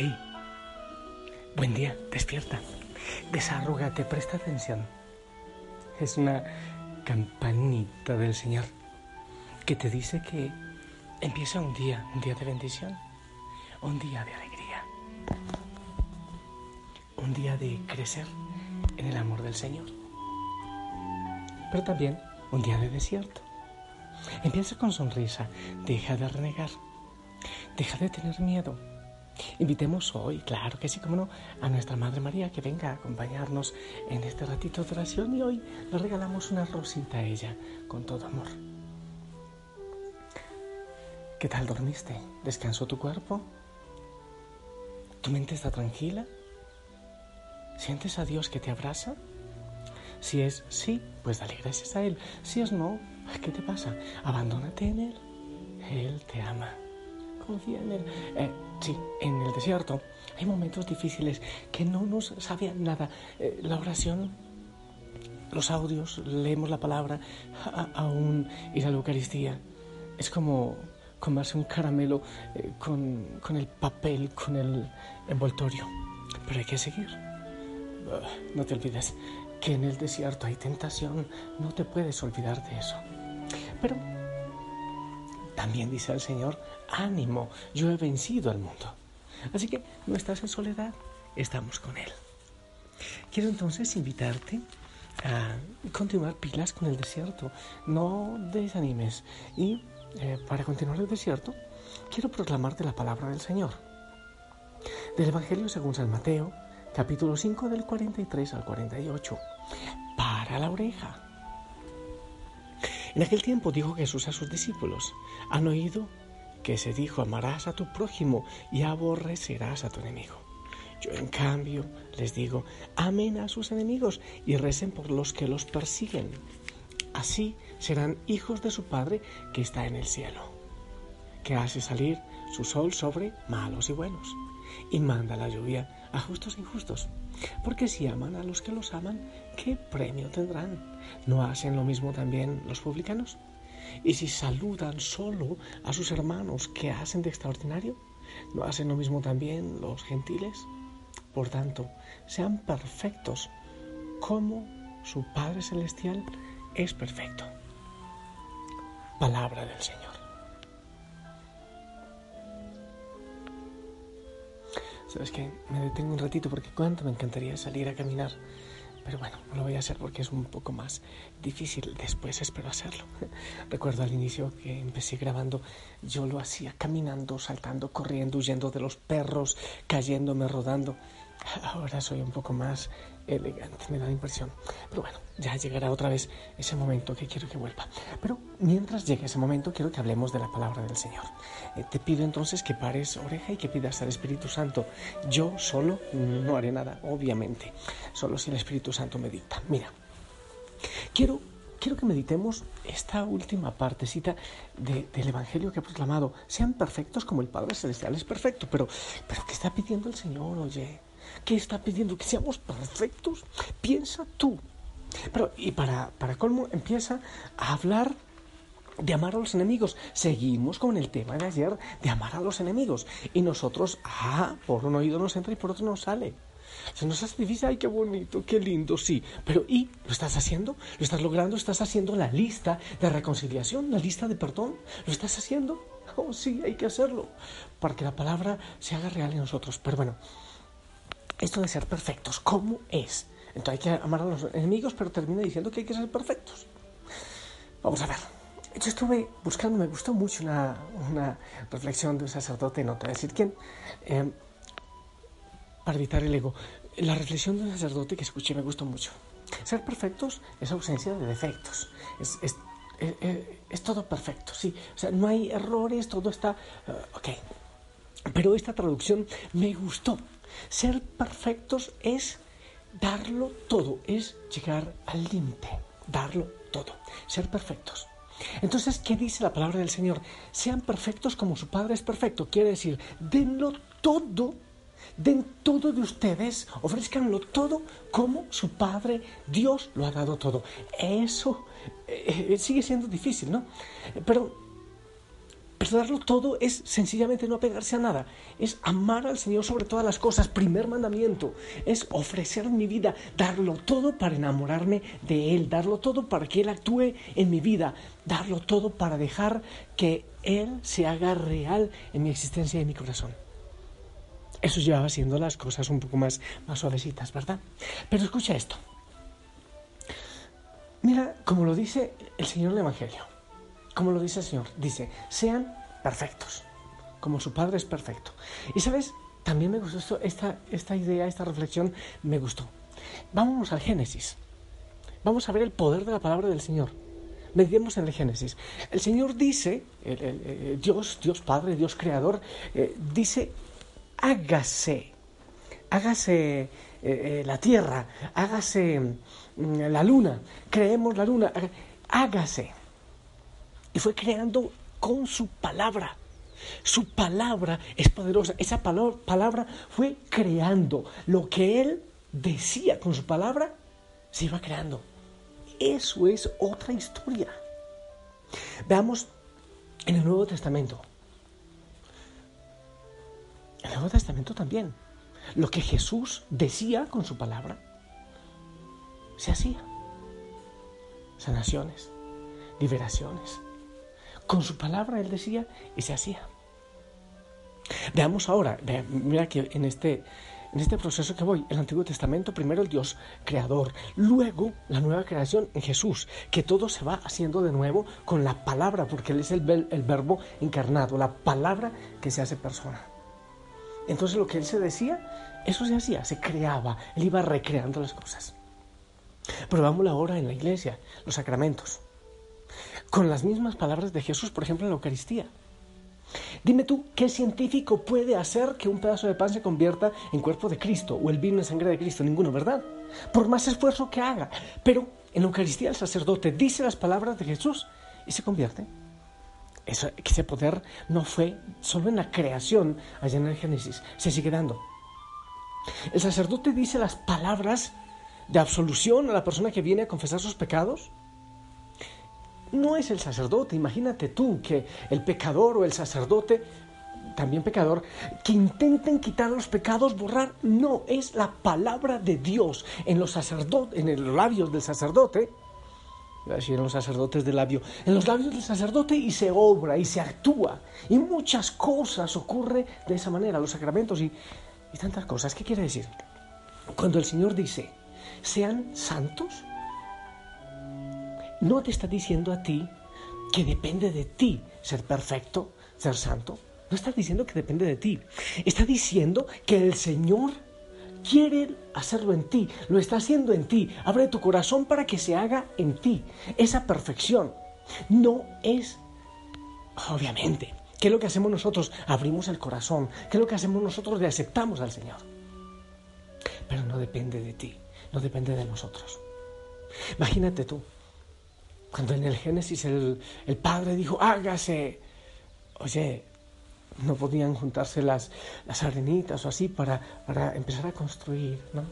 ¡Hey! Buen día, despierta. Desarrúgate, presta atención. Es una campanita del Señor que te dice que empieza un día, un día de bendición, un día de alegría, un día de crecer en el amor del Señor, pero también un día de desierto. Empieza con sonrisa, deja de renegar, deja de tener miedo Invitemos hoy, claro que sí, como no, a nuestra Madre María que venga a acompañarnos en este ratito de oración y hoy le regalamos una rosita a ella con todo amor. ¿Qué tal dormiste? ¿Descansó tu cuerpo? ¿Tu mente está tranquila? ¿Sientes a Dios que te abraza? Si es sí, pues dale gracias a Él. Si es no, ¿qué te pasa? Abandónate en Él. Él te ama confía en Él. Eh, sí, en el desierto hay momentos difíciles que no nos sabían nada. Eh, la oración, los audios, leemos la palabra, aún ir a la Eucaristía. Es como comerse un caramelo eh, con, con, el papel, con el envoltorio. Pero hay que seguir. no te olvides que en el desierto hay tentación. No te puedes olvidar de eso. Pero también dice el Señor, ánimo, yo he vencido al mundo. Así que no estás en soledad, estamos con Él. Quiero entonces invitarte a continuar pilas con el desierto, no desanimes. Y eh, para continuar el desierto, quiero proclamarte la palabra del Señor. Del Evangelio según San Mateo, capítulo 5 del 43 al 48. Para la oreja. En aquel tiempo dijo Jesús a sus discípulos, ¿han oído que se dijo amarás a tu prójimo y aborrecerás a tu enemigo? Yo en cambio les digo, amen a sus enemigos y recen por los que los persiguen. Así serán hijos de su Padre que está en el cielo, que hace salir su sol sobre malos y buenos y manda la lluvia a justos e injustos. Porque si aman a los que los aman, ¿qué premio tendrán? ¿No hacen lo mismo también los publicanos? Y si saludan solo a sus hermanos, ¿qué hacen de extraordinario? ¿No hacen lo mismo también los gentiles? Por tanto, sean perfectos como su Padre Celestial es perfecto. Palabra del Señor. ¿Sabes qué? Me detengo un ratito porque cuánto me encantaría salir a caminar. Pero bueno, no lo voy a hacer porque es un poco más difícil. Después espero hacerlo. Recuerdo al inicio que empecé grabando, yo lo hacía caminando, saltando, corriendo, huyendo de los perros, cayéndome, rodando. Ahora soy un poco más elegante, me da la impresión. Pero bueno, ya llegará otra vez ese momento que quiero que vuelva. Pero mientras llegue ese momento, quiero que hablemos de la palabra del Señor. Eh, te pido entonces que pares oreja y que pidas al Espíritu Santo. Yo solo no haré nada, obviamente, solo si el Espíritu Santo me dicta. Mira, quiero quiero que meditemos esta última partecita del Evangelio que he proclamado. Sean perfectos como el Padre Celestial es perfecto. Pero, pero ¿qué está pidiendo el Señor? Oye, ¿Qué está pidiendo? Que seamos perfectos. Piensa tú. Pero, y para, para colmo, empieza a hablar de amar a los enemigos. Seguimos con el tema de ayer de amar a los enemigos. Y nosotros, ah, por un oído nos entra y por otro nos sale. Se nos hace difícil, ay, qué bonito, qué lindo, sí. Pero ¿y lo estás haciendo? ¿Lo estás logrando? ¿Estás haciendo la lista de reconciliación, la lista de perdón? ¿Lo estás haciendo? Oh, sí, hay que hacerlo para que la palabra se haga real en nosotros. Pero bueno, esto de ser perfectos, ¿cómo es? Entonces hay que amar a los enemigos, pero termina diciendo que hay que ser perfectos. Vamos a ver. Yo estuve buscando, me gustó mucho una, reflexión de un sacerdote, no te voy a decir quién, eh, para evitar el ego. La reflexión de un sacerdote que escuché me gustó mucho. Ser perfectos es ausencia de defectos. Es, es, es, todo perfecto, sí. O sea, no hay errores, todo está... Uh, ok. Pero esta traducción me gustó. Ser perfectos es darlo todo, es llegar al límite, darlo todo, ser perfectos. Entonces, ¿qué dice la palabra del Señor? Sean perfectos como su Padre es perfecto. Quiere decir, denlo todo, den todo de ustedes, ofrezcanlo todo como su Padre, Dios lo ha dado todo. Eso eh, eh, sigue siendo difícil, ¿no? Pero darlo todo es sencillamente no apegarse a nada, es amar al Señor sobre todas las cosas. Primer mandamiento es ofrecer mi vida, darlo todo para enamorarme de Él, darlo todo para que Él actúe en mi vida, darlo todo para dejar que Él se haga real en mi existencia y en mi corazón. Eso llevaba haciendo las cosas un poco más, más suavecitas, ¿verdad? Pero escucha esto. Mira, como lo dice el Señor en el Evangelio, como lo dice el Señor, dice, sean perfectos, como su Padre es perfecto. Y sabes, también me gustó esta, esta idea, esta reflexión, me gustó. Vamos al Génesis. Vamos a ver el poder de la palabra del Señor. Meditemos en el Génesis. El Señor dice, Dios, Dios Padre, Dios Creador, eh, dice, hágase, hágase eh, eh, la tierra, hágase mm, la luna, creemos la luna, hágase. Fue creando con su palabra. Su palabra es poderosa. Esa palabra fue creando. Lo que él decía con su palabra se iba creando. Eso es otra historia. Veamos en el Nuevo Testamento. En el Nuevo Testamento también. Lo que Jesús decía con su palabra se hacía. Sanaciones, liberaciones, con su palabra él decía y se hacía. Veamos ahora, mira que en este, en este proceso que voy, el Antiguo Testamento, primero el Dios creador, luego la nueva creación en Jesús, que todo se va haciendo de nuevo con la palabra, porque Él es el, el verbo encarnado, la palabra que se hace persona. Entonces lo que Él se decía, eso se hacía, se creaba, Él iba recreando las cosas. Pero vamos ahora en la iglesia, los sacramentos con las mismas palabras de Jesús, por ejemplo, en la Eucaristía. Dime tú, ¿qué científico puede hacer que un pedazo de pan se convierta en cuerpo de Cristo o el vino en sangre de Cristo? Ninguno, ¿verdad? Por más esfuerzo que haga. Pero en la Eucaristía el sacerdote dice las palabras de Jesús y se convierte. ese poder no fue solo en la creación allá en el Génesis, se sigue dando. El sacerdote dice las palabras de absolución a la persona que viene a confesar sus pecados no es el sacerdote. Imagínate tú que el pecador o el sacerdote, también pecador, que intenten quitar los pecados, borrar, no, es la palabra de Dios en los sacerdotes, en los labios del sacerdote. Iba a decir en los sacerdotes del labio, en los labios del sacerdote y se obra y se actúa. Y muchas cosas ocurren de esa manera, los sacramentos y, y tantas cosas. ¿Qué quiere decir? Cuando el Señor dice, sean santos, no te está diciendo a ti que depende de ti ser perfecto, ser santo. No está diciendo que depende de ti. Está diciendo que el Señor quiere hacerlo en ti, lo está haciendo en ti. Abre tu corazón para que se haga en ti. Esa perfección no es, obviamente, ¿qué es lo que hacemos nosotros? Abrimos el corazón. ¿Qué es lo que hacemos nosotros? Le aceptamos al Señor. Pero no depende de ti, no depende de nosotros. Imagínate tú, cuando en el Génesis el, Padre dijo, hágase. Oye, no podían juntarse las, las arenitas o así para, para empezar a construir, ¿no?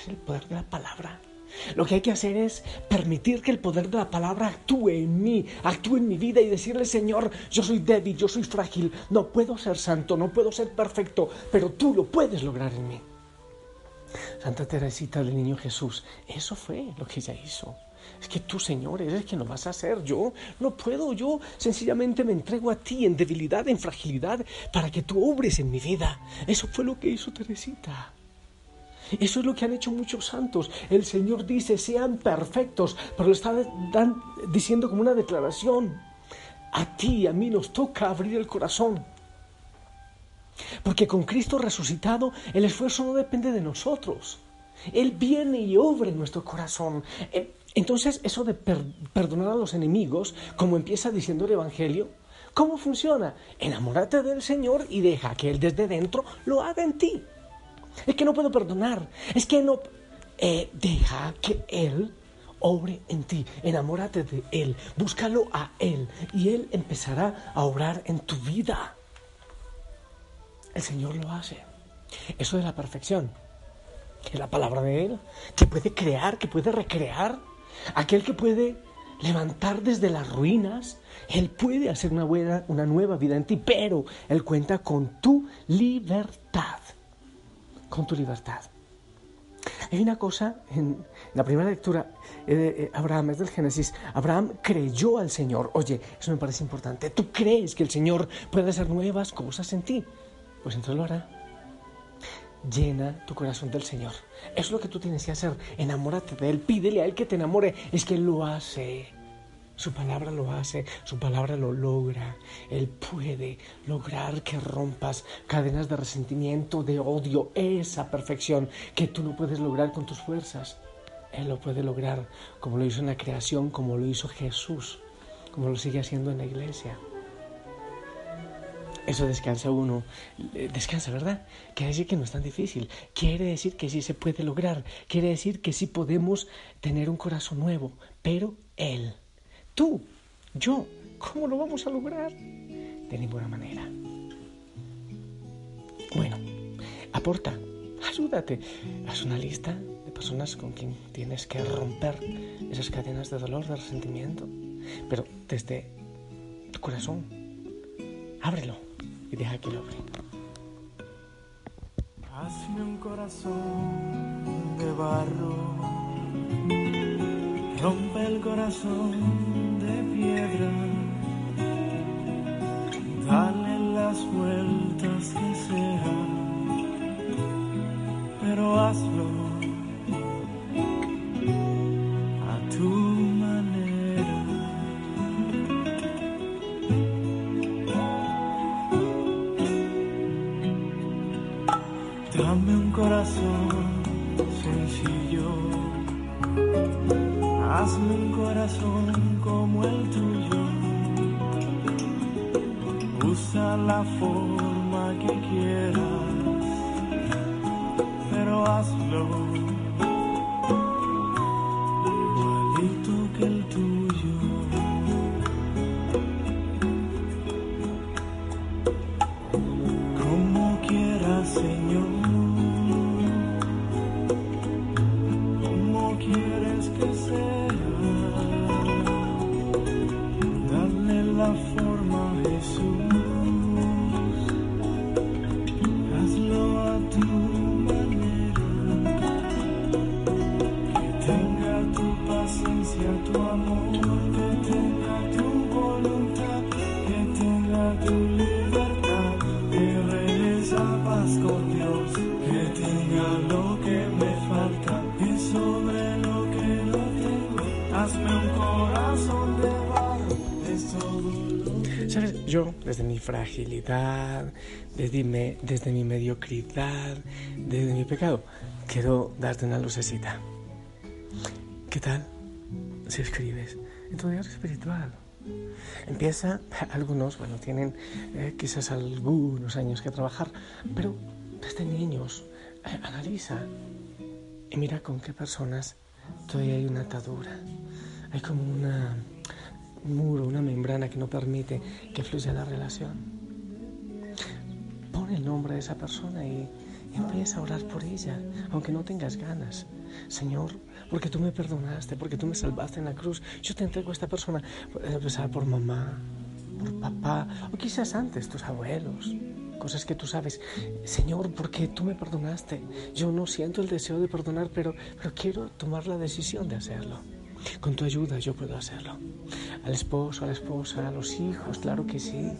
Es el poder de la palabra. Lo que hay que hacer es permitir que el poder de la palabra actúe en mí, actúe en mi vida y decirle, Señor, yo soy débil, yo soy frágil, no puedo ser santo, no puedo ser perfecto, pero tú lo puedes lograr en mí. Santa Teresita del Niño Jesús, eso fue lo que ella hizo. Es que tú, Señor, eres quien lo vas a hacer. Yo no puedo, yo sencillamente me entrego a ti en debilidad, en fragilidad, para que tú obres en mi vida. Eso fue lo que hizo Teresita. Eso es lo que han hecho muchos santos. El Señor dice, sean perfectos, pero lo está diciendo como una declaración. A ti a mí nos toca abrir el corazón. Porque con Cristo resucitado el esfuerzo no depende de nosotros. Él viene y obra en nuestro corazón. Entonces, eso de perdonar a los enemigos, como empieza diciendo el Evangelio, ¿cómo funciona? Enamórate del Señor y deja que Él desde dentro lo haga en ti. Es que no puedo perdonar. Es que no... Eh, deja que Él obre en ti. Enamórate de Él. Búscalo a Él. Y Él empezará a obrar en tu vida. El Señor lo hace. Eso de la perfección. Que la palabra de Él. Que puede crear, que puede recrear aquel que puede levantar desde las ruinas, Él puede hacer una, buena, una nueva vida en ti, pero Él cuenta con tu libertad, con tu libertad. Hay una cosa en la primera lectura, de Abraham es del Génesis, Abraham creyó al Señor. Oye, eso me parece importante. ¿Tú crees que el Señor puede hacer nuevas cosas en ti? Pues entonces lo hará llena tu corazón del Señor. Es lo que tú tienes que hacer. Enamórate de Él, pídele a Él que te enamore. Es que Él lo hace. Su palabra lo hace, su palabra lo logra. Él puede lograr que rompas cadenas de resentimiento, de odio, esa perfección que tú no puedes lograr con tus fuerzas. Él lo puede lograr como lo hizo en la creación, como lo hizo Jesús, como lo sigue haciendo en la iglesia. Eso descansa uno, eh, descansa, ¿verdad? Quiere decir que no es tan difícil, quiere decir que sí se puede lograr, quiere decir que sí podemos tener un corazón nuevo, pero Él, tú, yo, ¿cómo lo vamos a lograr? De ninguna manera. Bueno, aporta, ayúdate, haz una lista de personas con quien tienes que romper esas cadenas de dolor, de resentimiento, pero desde tu corazón, ábrelo y deja que lo abra. Hazme un corazón de barro, rompe el corazón de piedra, dale las vueltas que sea, pero hazlo Hazme un corazón como el tuyo. Usa la forma que quieras, pero hazlo Yo, desde mi fragilidad, desde mi, desde mi mediocridad, desde mi pecado, quiero darte una lucecita. ¿Qué tal si escribes en tu diario espiritual? Empieza, algunos, bueno, tienen eh, quizás algunos años que trabajar, pero desde niños, eh, analiza y mira con qué personas todavía hay una atadura. Hay como un muro, una membrana que no permite que fluya la relación. Pon el nombre de esa persona y empieza a orar por ella, aunque no tengas ganas. Señor, porque tú me perdonaste, porque tú me salvaste en la cruz, yo te entrego a esta persona, empezar por mamá, por papá, o quizás antes tus abuelos, cosas que tú sabes. Señor, porque tú me perdonaste. Yo no siento el deseo de perdonar, pero, pero quiero tomar la decisión de hacerlo. Con tu ayuda yo puedo hacerlo. Al esposo, a la esposa, a los hijos, claro que sí.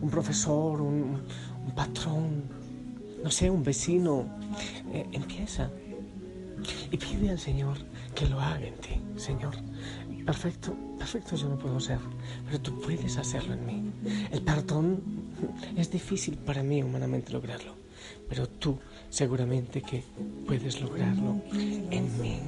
Un profesor, un, patrón, no sé, un vecino. Eh, empieza y pide al Señor que lo haga en ti, Señor. Perfecto, perfecto yo no puedo ser, pero tú puedes hacerlo en mí. El perdón Es difícil para mí humanamente lograrlo, pero tú seguramente que puedes lograrlo en mí.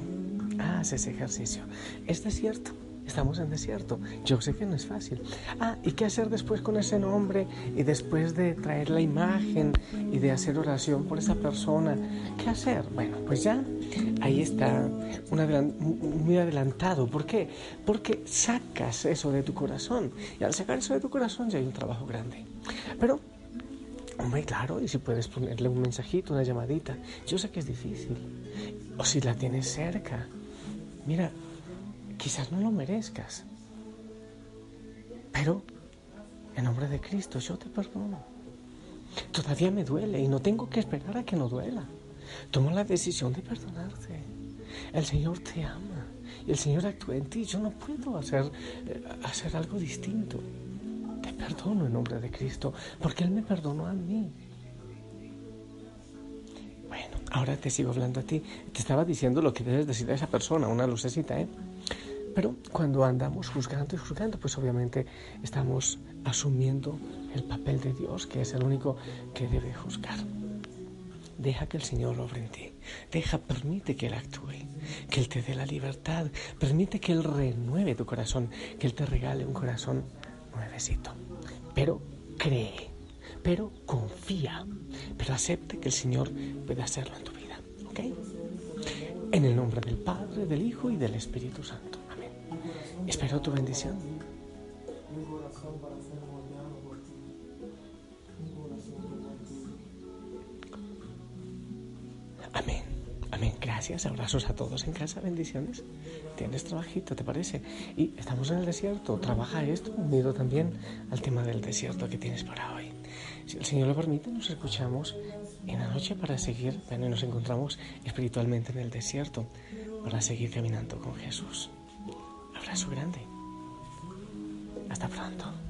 Haz ese ejercicio. Es desierto. Estamos en desierto. Yo sé que no es fácil. Ah, ¿y qué hacer después con ese nombre? Y después de traer la imagen y de hacer oración por esa persona. ¿Qué hacer? Bueno, pues ya ahí está muy adelantado. ¿Por qué? Porque sacas eso de tu corazón. Y al sacar eso de tu corazón ya hay un trabajo grande. Pero Hombre, claro, y si puedes ponerle un mensajito, una llamadita. Yo sé que es difícil. O si la tienes cerca. Mira, quizás no lo merezcas. Pero, en nombre de Cristo, yo te perdono. Todavía me duele y no tengo que esperar a que no duela. Toma la decisión de perdonarte. El Señor te ama y el Señor actúa en ti. Yo no puedo hacer, eh, hacer algo distinto perdono en nombre de Cristo, porque Él me perdonó a mí. Bueno, ahora te sigo hablando a ti. Te estaba diciendo lo que debes decir a esa persona, una lucecita, ¿eh? Pero cuando andamos juzgando y juzgando, pues obviamente estamos asumiendo el papel de Dios, que es el único que debe juzgar. Deja que el Señor obre en ti. Deja, permite que Él actúe, que Él te dé la libertad. Permite que Él renueve tu corazón, que Él te regale un corazón nuevecito. Pero cree, pero confía, pero acepte que el Señor puede hacerlo en tu vida. ¿Ok? En el nombre del Padre, del Hijo y del Espíritu Santo. Amén. Espero tu bendición. Gracias. Abrazos a todos en casa. Bendiciones. Tienes trabajito, ¿te parece? Y estamos en el desierto. Trabaja esto unido también al tema del desierto que tienes para hoy. Si el Señor lo permite, nos escuchamos en la noche para seguir, bueno, nos encontramos espiritualmente en el desierto para seguir caminando con Jesús. Abrazo grande. Hasta pronto.